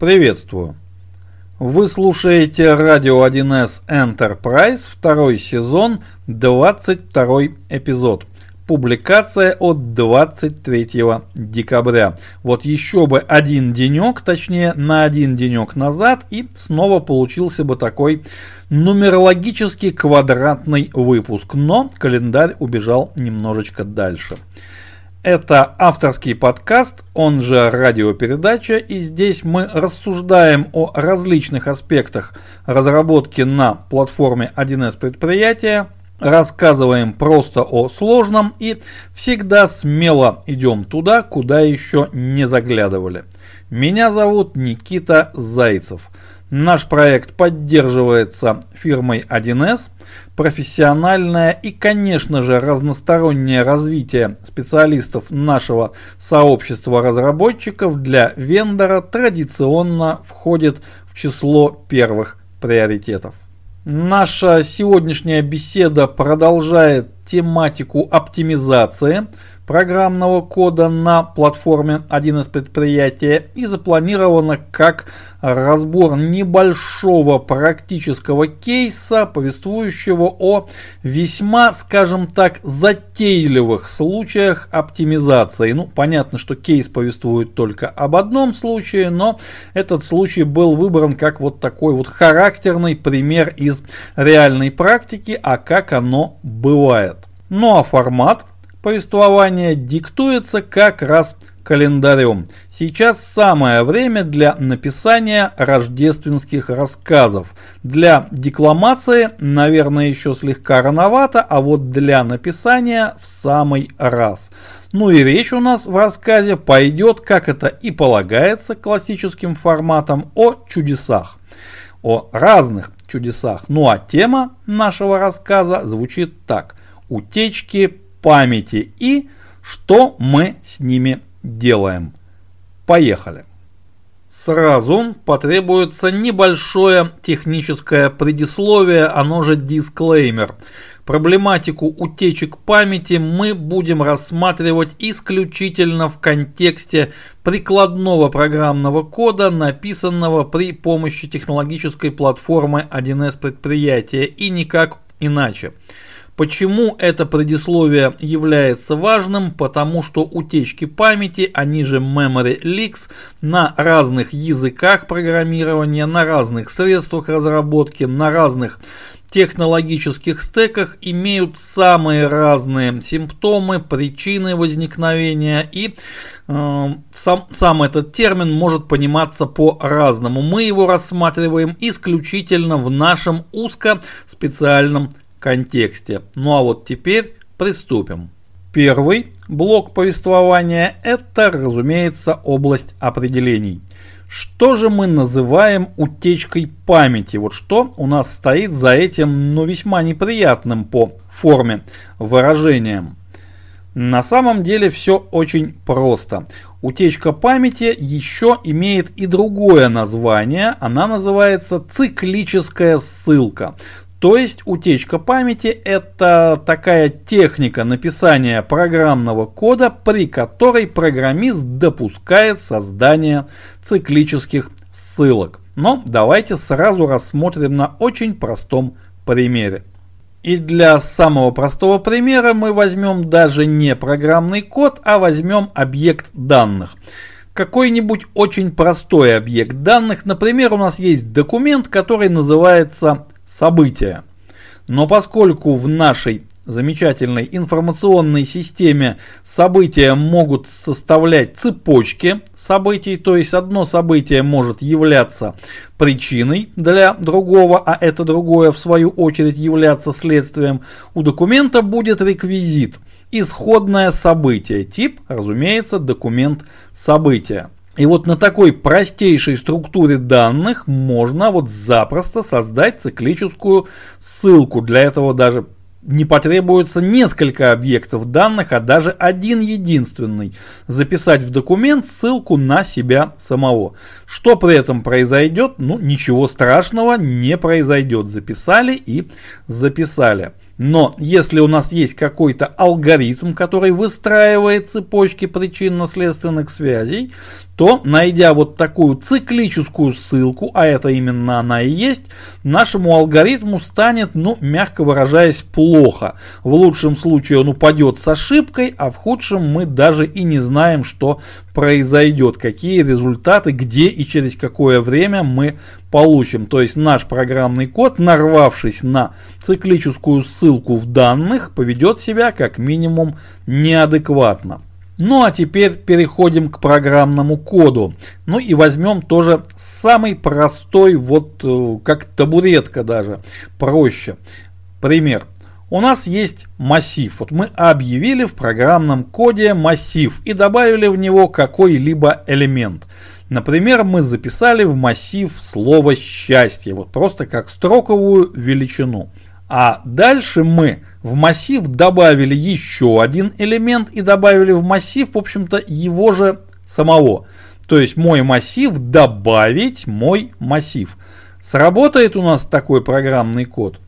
Приветствую! Вы слушаете радио 1С Enterprise, второй сезон, 22 эпизод. Публикация от 23 декабря. Вот еще бы один денек, точнее на один денек назад, и снова получился бы такой нумерологически квадратный выпуск. Но календарь убежал немножечко дальше. Это авторский подкаст, он же радиопередача, и здесь мы рассуждаем о различных аспектах разработки на платформе 1С предприятия, рассказываем просто о сложном и всегда смело идем туда, куда еще не заглядывали. Меня зовут Никита Зайцев. Наш проект поддерживается фирмой 1С. Профессиональное и, конечно же, разностороннее развитие специалистов нашего сообщества разработчиков для вендора традиционно входит в число первых приоритетов. Наша сегодняшняя беседа продолжает тематику оптимизации – программного кода на платформе один из предприятий и запланировано как разбор небольшого практического кейса, повествующего о весьма, скажем так, затейливых случаях оптимизации. Ну, понятно, что кейс повествует только об одном случае, но этот случай был выбран как вот такой вот характерный пример из реальной практики, а как оно бывает. Ну а формат повествование диктуется как раз календарем. Сейчас самое время для написания рождественских рассказов. Для декламации, наверное, еще слегка рановато, а вот для написания в самый раз. Ну и речь у нас в рассказе пойдет, как это и полагается классическим форматом, о чудесах. О разных чудесах. Ну а тема нашего рассказа звучит так. Утечки памяти и что мы с ними делаем. Поехали. Сразу потребуется небольшое техническое предисловие, оно же дисклеймер. Проблематику утечек памяти мы будем рассматривать исключительно в контексте прикладного программного кода, написанного при помощи технологической платформы 1С предприятия и никак иначе. Почему это предисловие является важным? Потому что утечки памяти, они же memory leaks, на разных языках программирования, на разных средствах разработки, на разных технологических стеках имеют самые разные симптомы, причины возникновения и э, сам, сам этот термин может пониматься по-разному. Мы его рассматриваем исключительно в нашем узко специальном контексте. Ну а вот теперь приступим. Первый блок повествования – это, разумеется, область определений. Что же мы называем утечкой памяти? Вот что у нас стоит за этим, ну, весьма неприятным по форме выражением. На самом деле все очень просто. Утечка памяти еще имеет и другое название. Она называется циклическая ссылка. То есть утечка памяти это такая техника написания программного кода, при которой программист допускает создание циклических ссылок. Но давайте сразу рассмотрим на очень простом примере. И для самого простого примера мы возьмем даже не программный код, а возьмем объект данных. Какой-нибудь очень простой объект данных, например, у нас есть документ, который называется события. Но поскольку в нашей замечательной информационной системе события могут составлять цепочки событий, то есть одно событие может являться причиной для другого, а это другое в свою очередь являться следствием, у документа будет реквизит исходное событие, тип, разумеется, документ события. И вот на такой простейшей структуре данных можно вот запросто создать циклическую ссылку. Для этого даже не потребуется несколько объектов данных, а даже один единственный. Записать в документ ссылку на себя самого. Что при этом произойдет? Ну, ничего страшного не произойдет. Записали и записали. Но если у нас есть какой-то алгоритм, который выстраивает цепочки причинно-следственных связей, то, найдя вот такую циклическую ссылку, а это именно она и есть, нашему алгоритму станет, ну, мягко выражаясь, плохо. В лучшем случае он упадет с ошибкой, а в худшем мы даже и не знаем, что произойдет, какие результаты, где и через какое время мы получим. То есть наш программный код, нарвавшись на циклическую ссылку в данных, поведет себя как минимум неадекватно. Ну а теперь переходим к программному коду. Ну и возьмем тоже самый простой, вот э, как табуретка даже, проще. Пример. У нас есть массив. Вот мы объявили в программном коде массив и добавили в него какой-либо элемент. Например, мы записали в массив слово счастье, вот просто как строковую величину. А дальше мы в массив добавили еще один элемент и добавили в массив, в общем-то, его же самого. То есть мой массив добавить мой массив. Сработает у нас такой программный код?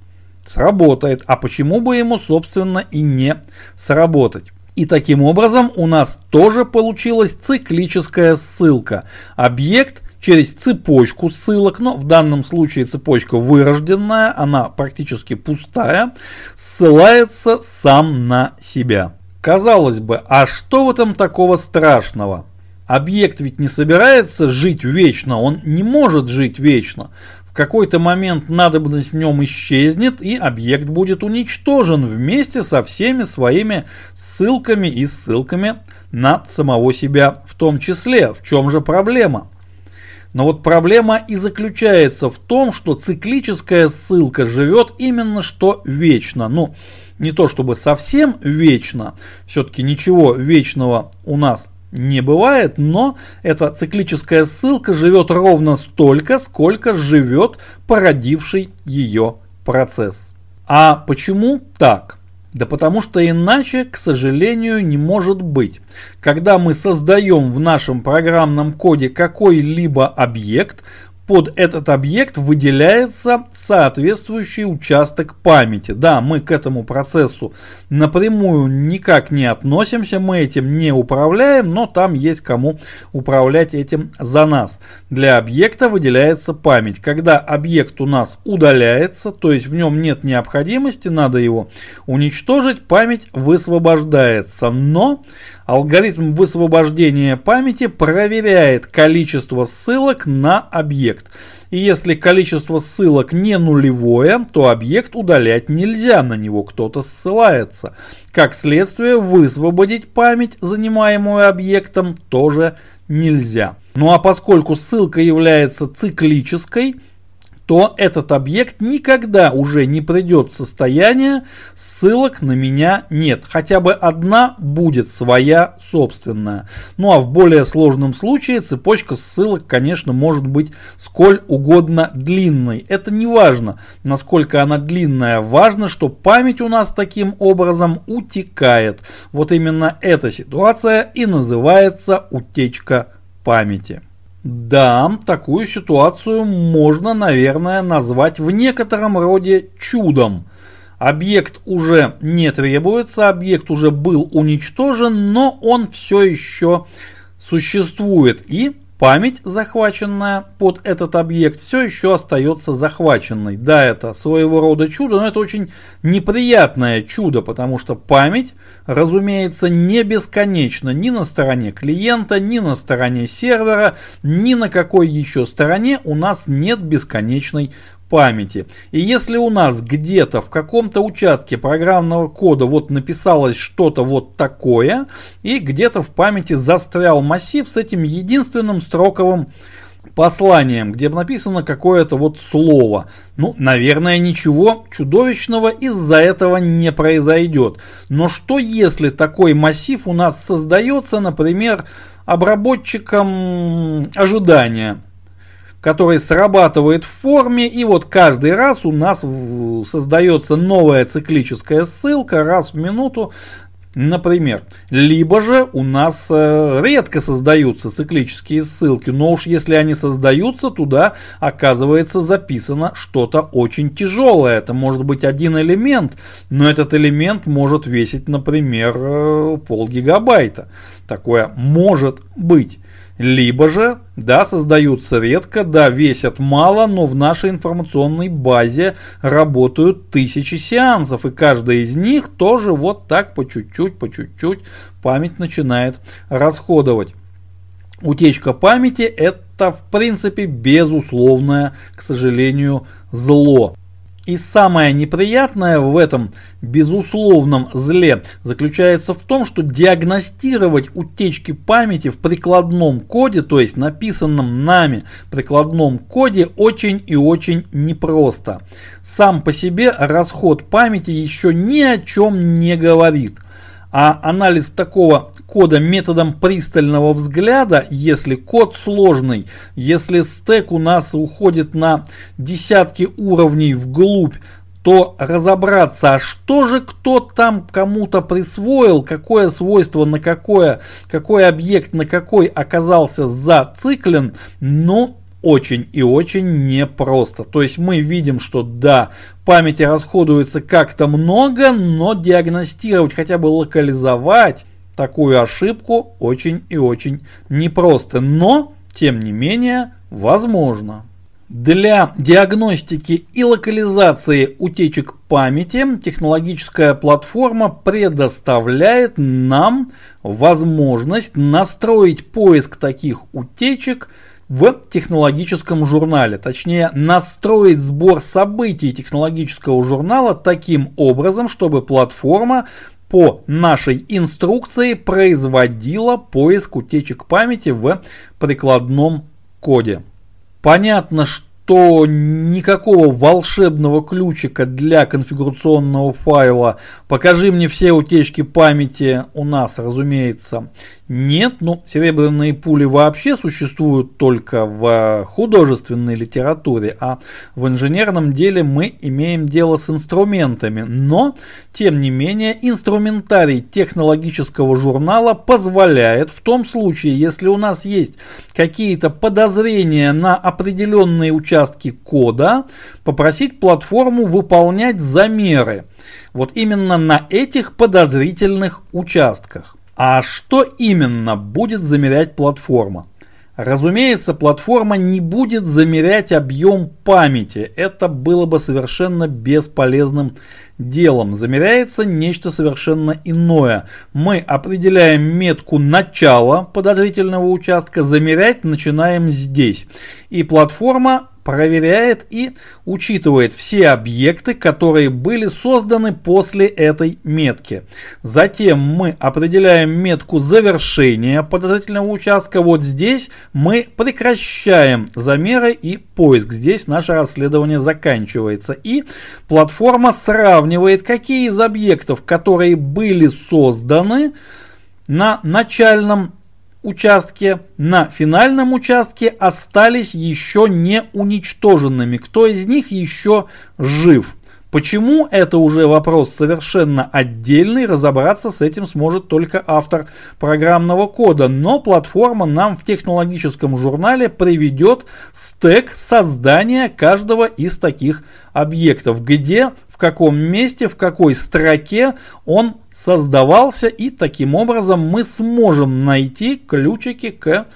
Сработает. А почему бы ему, собственно, и не сработать? И таким образом у нас тоже получилась циклическая ссылка. Объект через цепочку ссылок, но в данном случае цепочка вырожденная, она практически пустая, ссылается сам на себя. Казалось бы, а что в этом такого страшного? Объект ведь не собирается жить вечно, он не может жить вечно. В какой-то момент надобность в нем исчезнет и объект будет уничтожен вместе со всеми своими ссылками и ссылками на самого себя в том числе. В чем же проблема? Но вот проблема и заключается в том, что циклическая ссылка живет именно что вечно. Ну, не то чтобы совсем вечно, все-таки ничего вечного у нас не бывает, но эта циклическая ссылка живет ровно столько, сколько живет породивший ее процесс. А почему так? Да потому что иначе, к сожалению, не может быть. Когда мы создаем в нашем программном коде какой-либо объект, под этот объект выделяется соответствующий участок памяти. Да, мы к этому процессу напрямую никак не относимся, мы этим не управляем, но там есть кому управлять этим за нас. Для объекта выделяется память. Когда объект у нас удаляется, то есть в нем нет необходимости, надо его уничтожить, память высвобождается. Но Алгоритм высвобождения памяти проверяет количество ссылок на объект. И если количество ссылок не нулевое, то объект удалять нельзя, на него кто-то ссылается. Как следствие, высвободить память, занимаемую объектом, тоже нельзя. Ну а поскольку ссылка является циклической, то этот объект никогда уже не придет в состояние ссылок на меня нет. Хотя бы одна будет своя собственная. Ну а в более сложном случае цепочка ссылок, конечно, может быть сколь угодно длинной. Это не важно, насколько она длинная. Важно, что память у нас таким образом утекает. Вот именно эта ситуация и называется утечка памяти. Да, такую ситуацию можно, наверное, назвать в некотором роде чудом. Объект уже не требуется, объект уже был уничтожен, но он все еще существует и Память, захваченная под этот объект, все еще остается захваченной. Да, это своего рода чудо, но это очень неприятное чудо, потому что память, разумеется, не бесконечна ни на стороне клиента, ни на стороне сервера, ни на какой еще стороне у нас нет бесконечной памяти. И если у нас где-то в каком-то участке программного кода вот написалось что-то вот такое, и где-то в памяти застрял массив с этим единственным строковым посланием, где написано какое-то вот слово. Ну, наверное, ничего чудовищного из-за этого не произойдет. Но что если такой массив у нас создается, например, обработчиком ожидания? Который срабатывает в форме, и вот каждый раз у нас создается новая циклическая ссылка раз в минуту, Например, либо же у нас э, редко создаются циклические ссылки, но уж если они создаются, туда оказывается записано что-то очень тяжелое. Это может быть один элемент, но этот элемент может весить, например, э, пол гигабайта. Такое может быть. Либо же, да, создаются редко, да, весят мало, но в нашей информационной базе работают тысячи сеансов, и каждый из них тоже вот так по чуть-чуть, по чуть-чуть память начинает расходовать. Утечка памяти это в принципе безусловное, к сожалению, зло. И самое неприятное в этом безусловном зле заключается в том, что диагностировать утечки памяти в прикладном коде, то есть написанном нами прикладном коде, очень и очень непросто. Сам по себе расход памяти еще ни о чем не говорит. А анализ такого кода методом пристального взгляда, если код сложный, если стек у нас уходит на десятки уровней вглубь, то разобраться, а что же кто там кому-то присвоил, какое свойство на какое, какой объект на какой оказался зациклен, ну, очень и очень непросто. То есть мы видим, что да, памяти расходуется как-то много, но диагностировать, хотя бы локализовать такую ошибку очень и очень непросто. Но, тем не менее, возможно. Для диагностики и локализации утечек памяти технологическая платформа предоставляет нам возможность настроить поиск таких утечек в технологическом журнале, точнее настроить сбор событий технологического журнала таким образом, чтобы платформа по нашей инструкции производила поиск утечек памяти в прикладном коде. Понятно, что то никакого волшебного ключика для конфигурационного файла «покажи мне все утечки памяти» у нас, разумеется, нет. Ну, серебряные пули вообще существуют только в художественной литературе, а в инженерном деле мы имеем дело с инструментами. Но, тем не менее, инструментарий технологического журнала позволяет в том случае, если у нас есть какие-то подозрения на определенные участки кода попросить платформу выполнять замеры. Вот именно на этих подозрительных участках. А что именно будет замерять платформа? Разумеется, платформа не будет замерять объем памяти. Это было бы совершенно бесполезным делом. Замеряется нечто совершенно иное. Мы определяем метку начала подозрительного участка, замерять начинаем здесь. И платформа проверяет и учитывает все объекты, которые были созданы после этой метки. Затем мы определяем метку завершения подозрительного участка. Вот здесь мы прекращаем замеры и поиск. Здесь наше расследование заканчивается. И платформа сравнивает, какие из объектов, которые были созданы на начальном участке, на финальном участке остались еще не уничтоженными. Кто из них еще жив? Почему это уже вопрос совершенно отдельный, разобраться с этим сможет только автор программного кода, но платформа нам в технологическом журнале приведет стек создания каждого из таких объектов, где каком месте, в какой строке он создавался и таким образом мы сможем найти ключики к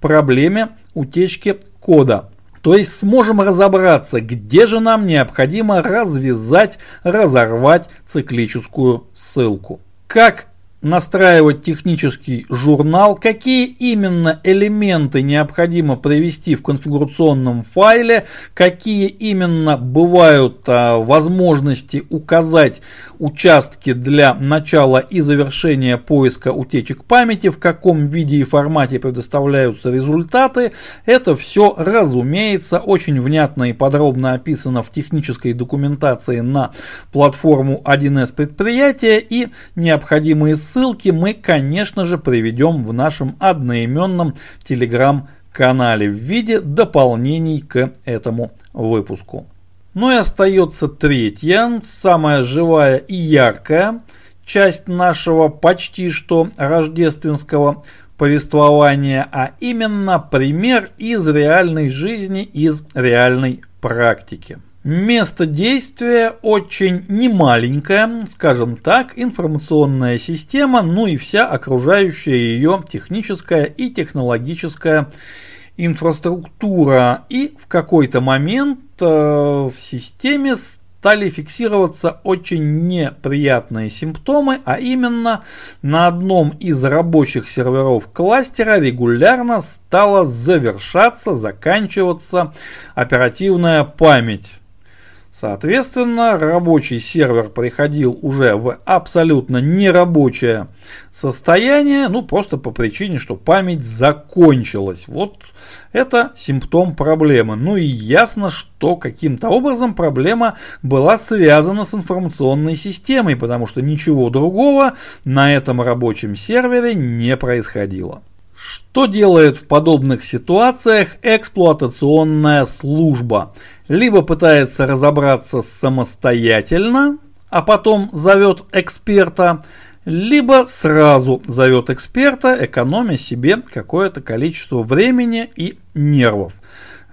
проблеме утечки кода. То есть сможем разобраться, где же нам необходимо развязать, разорвать циклическую ссылку. Как настраивать технический журнал, какие именно элементы необходимо привести в конфигурационном файле, какие именно бывают а, возможности указать участки для начала и завершения поиска утечек памяти, в каком виде и формате предоставляются результаты. Это все, разумеется, очень внятно и подробно описано в технической документации на платформу 1С предприятия и необходимые ссылки Ссылки мы, конечно же, приведем в нашем одноименном телеграм-канале в виде дополнений к этому выпуску. Ну и остается третья, самая живая и яркая часть нашего почти что рождественского повествования, а именно пример из реальной жизни, из реальной практики. Место действия очень немаленькое, скажем так, информационная система, ну и вся окружающая ее техническая и технологическая инфраструктура. И в какой-то момент э, в системе стали фиксироваться очень неприятные симптомы, а именно на одном из рабочих серверов кластера регулярно стала завершаться, заканчиваться оперативная память. Соответственно, рабочий сервер приходил уже в абсолютно нерабочее состояние, ну просто по причине, что память закончилась. Вот это симптом проблемы. Ну и ясно, что каким-то образом проблема была связана с информационной системой, потому что ничего другого на этом рабочем сервере не происходило. Что делает в подобных ситуациях эксплуатационная служба? Либо пытается разобраться самостоятельно, а потом зовет эксперта, либо сразу зовет эксперта, экономя себе какое-то количество времени и нервов.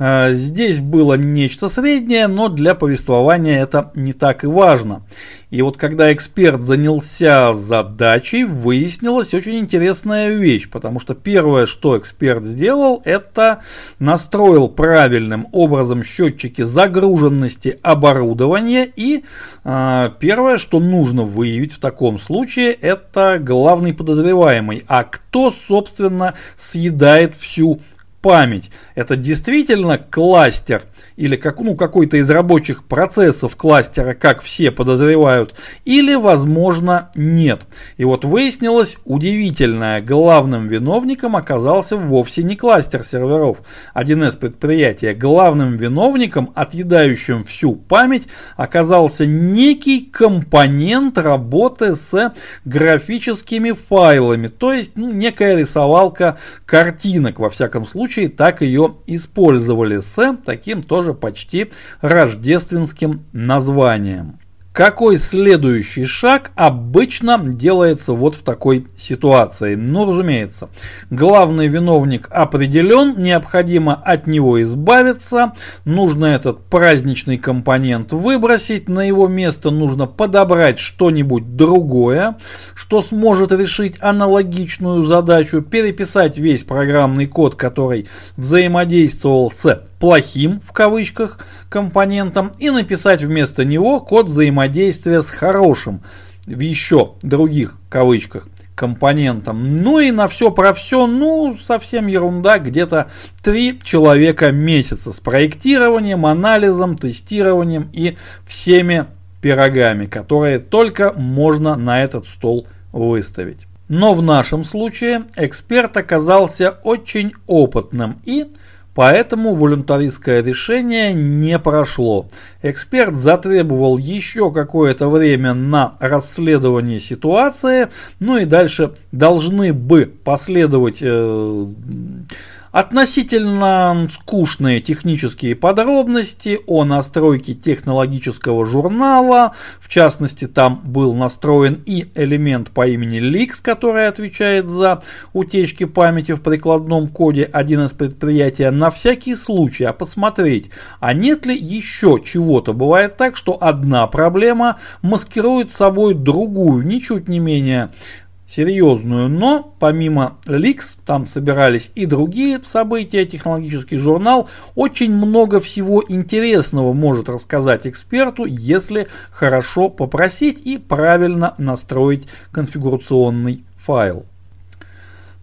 А, здесь было нечто среднее, но для повествования это не так и важно. И вот когда эксперт занялся задачей, выяснилась очень интересная вещь, потому что первое, что эксперт сделал, это настроил правильным образом счетчики загруженности оборудования. И э, первое, что нужно выявить в таком случае, это главный подозреваемый. А кто, собственно, съедает всю память. Это действительно кластер или как, ну, какой-то из рабочих процессов кластера, как все подозревают, или, возможно, нет. И вот выяснилось удивительное, главным виновником оказался вовсе не кластер серверов 1С предприятия. Главным виновником, отъедающим всю память, оказался некий компонент работы с графическими файлами, то есть ну, некая рисовалка картинок, во всяком случае, так ее использовали с таким тоже почти рождественским названием. Какой следующий шаг обычно делается вот в такой ситуации? Ну, разумеется, главный виновник определен, необходимо от него избавиться, нужно этот праздничный компонент выбросить, на его место нужно подобрать что-нибудь другое, что сможет решить аналогичную задачу, переписать весь программный код, который взаимодействовал с плохим в кавычках компонентом и написать вместо него код взаимодействия с хорошим в еще других кавычках компонентом. Ну и на все про все, ну совсем ерунда, где-то три человека месяца с проектированием, анализом, тестированием и всеми пирогами, которые только можно на этот стол выставить. Но в нашем случае эксперт оказался очень опытным и Поэтому волюнтаристское решение не прошло. Эксперт затребовал еще какое-то время на расследование ситуации, ну и дальше должны бы последовать э, Относительно скучные технические подробности о настройке технологического журнала, в частности там был настроен и элемент по имени Lix, который отвечает за утечки памяти в прикладном коде один из предприятий, на всякий случай, а посмотреть, а нет ли еще чего-то. Бывает так, что одна проблема маскирует собой другую, ничуть не менее серьезную, но помимо Ликс там собирались и другие события, технологический журнал, очень много всего интересного может рассказать эксперту, если хорошо попросить и правильно настроить конфигурационный файл.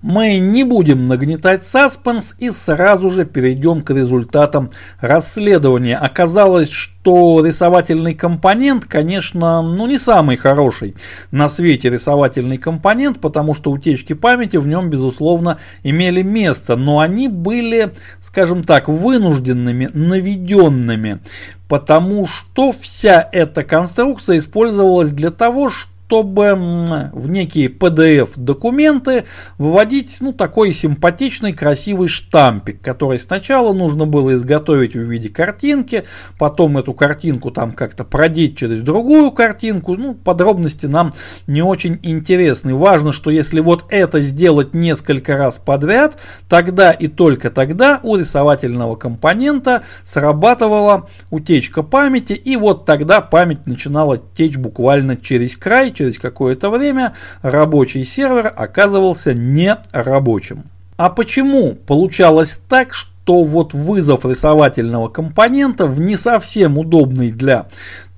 Мы не будем нагнетать саспенс и сразу же перейдем к результатам расследования. Оказалось, что рисовательный компонент, конечно, ну не самый хороший на свете рисовательный компонент, потому что утечки памяти в нем, безусловно, имели место, но они были, скажем так, вынужденными, наведенными, потому что вся эта конструкция использовалась для того, чтобы чтобы в некие PDF-документы выводить ну, такой симпатичный, красивый штампик, который сначала нужно было изготовить в виде картинки, потом эту картинку там как-то продеть через другую картинку. Ну, подробности нам не очень интересны. Важно, что если вот это сделать несколько раз подряд, тогда и только тогда у рисовательного компонента срабатывала утечка памяти, и вот тогда память начинала течь буквально через край, через какое-то время рабочий сервер оказывался не рабочим. А почему получалось так, что вот вызов рисовательного компонента в не совсем удобный для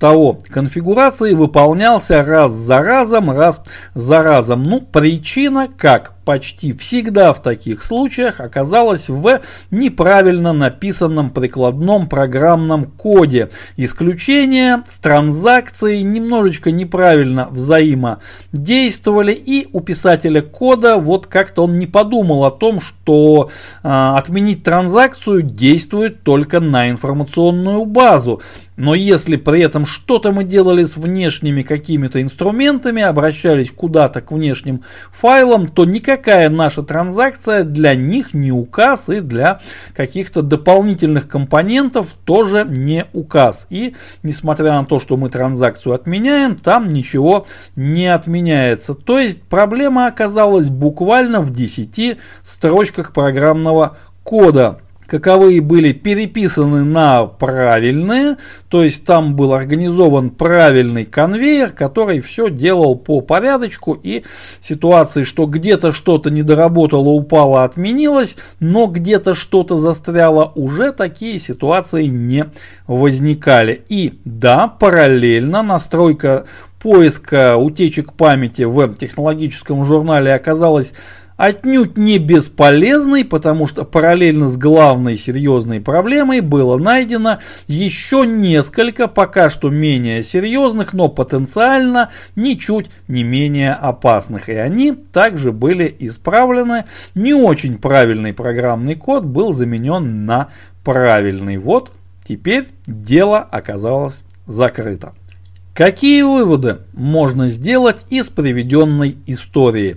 того конфигурации выполнялся раз за разом, раз за разом. Ну, причина, как почти всегда в таких случаях, оказалась в неправильно написанном прикладном программном коде. Исключения с транзакцией немножечко неправильно взаимодействовали, и у писателя кода вот как-то он не подумал о том, что э, отменить транзакцию действует только на информационную базу. Но если при этом что-то мы делали с внешними какими-то инструментами, обращались куда-то к внешним файлам, то никакая наша транзакция для них не указ и для каких-то дополнительных компонентов тоже не указ. И несмотря на то, что мы транзакцию отменяем, там ничего не отменяется. То есть проблема оказалась буквально в 10 строчках программного кода каковые были переписаны на правильные, то есть там был организован правильный конвейер, который все делал по порядочку и ситуации, что где-то что-то не доработало, упало, отменилось, но где-то что-то застряло, уже такие ситуации не возникали. И да, параллельно настройка поиска утечек памяти в технологическом журнале оказалась отнюдь не бесполезной, потому что параллельно с главной серьезной проблемой было найдено еще несколько пока что менее серьезных, но потенциально ничуть не менее опасных. И они также были исправлены. Не очень правильный программный код был заменен на правильный. Вот теперь дело оказалось закрыто. Какие выводы можно сделать из приведенной истории?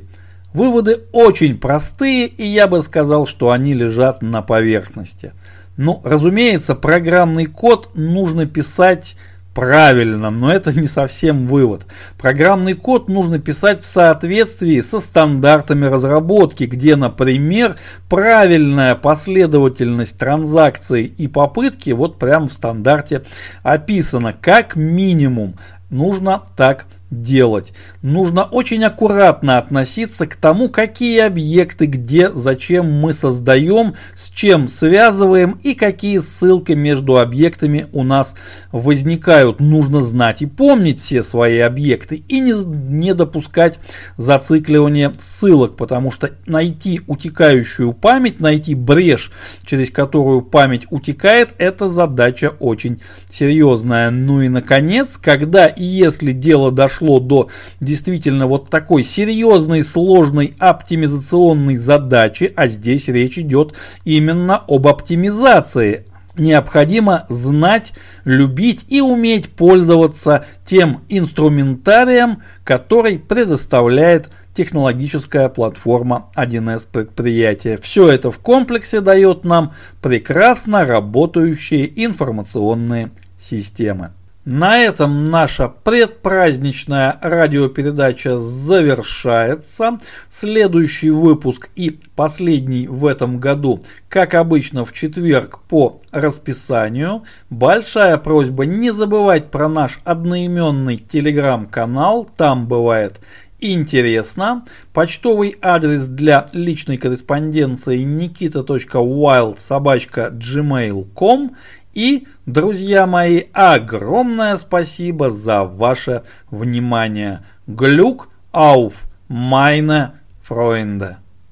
Выводы очень простые, и я бы сказал, что они лежат на поверхности. Ну, разумеется, программный код нужно писать правильно, но это не совсем вывод. Программный код нужно писать в соответствии со стандартами разработки, где, например, правильная последовательность транзакций и попытки вот прямо в стандарте описана. Как минимум нужно так делать. Нужно очень аккуратно относиться к тому, какие объекты, где, зачем мы создаем, с чем связываем и какие ссылки между объектами у нас возникают. Нужно знать и помнить все свои объекты и не, не допускать зацикливания ссылок, потому что найти утекающую память, найти брешь, через которую память утекает, это задача очень серьезная. Ну и наконец, когда и если дело дошло дошло до действительно вот такой серьезной, сложной оптимизационной задачи, а здесь речь идет именно об оптимизации, необходимо знать, любить и уметь пользоваться тем инструментарием, который предоставляет технологическая платформа 1С предприятия. Все это в комплексе дает нам прекрасно работающие информационные системы. На этом наша предпраздничная радиопередача завершается. Следующий выпуск и последний в этом году, как обычно, в четверг по расписанию. Большая просьба не забывать про наш одноименный телеграм-канал. Там бывает интересно. Почтовый адрес для личной корреспонденции nikita.wild.gmail.com и, друзья мои, огромное спасибо за ваше внимание. Глюк auf meine Freunde.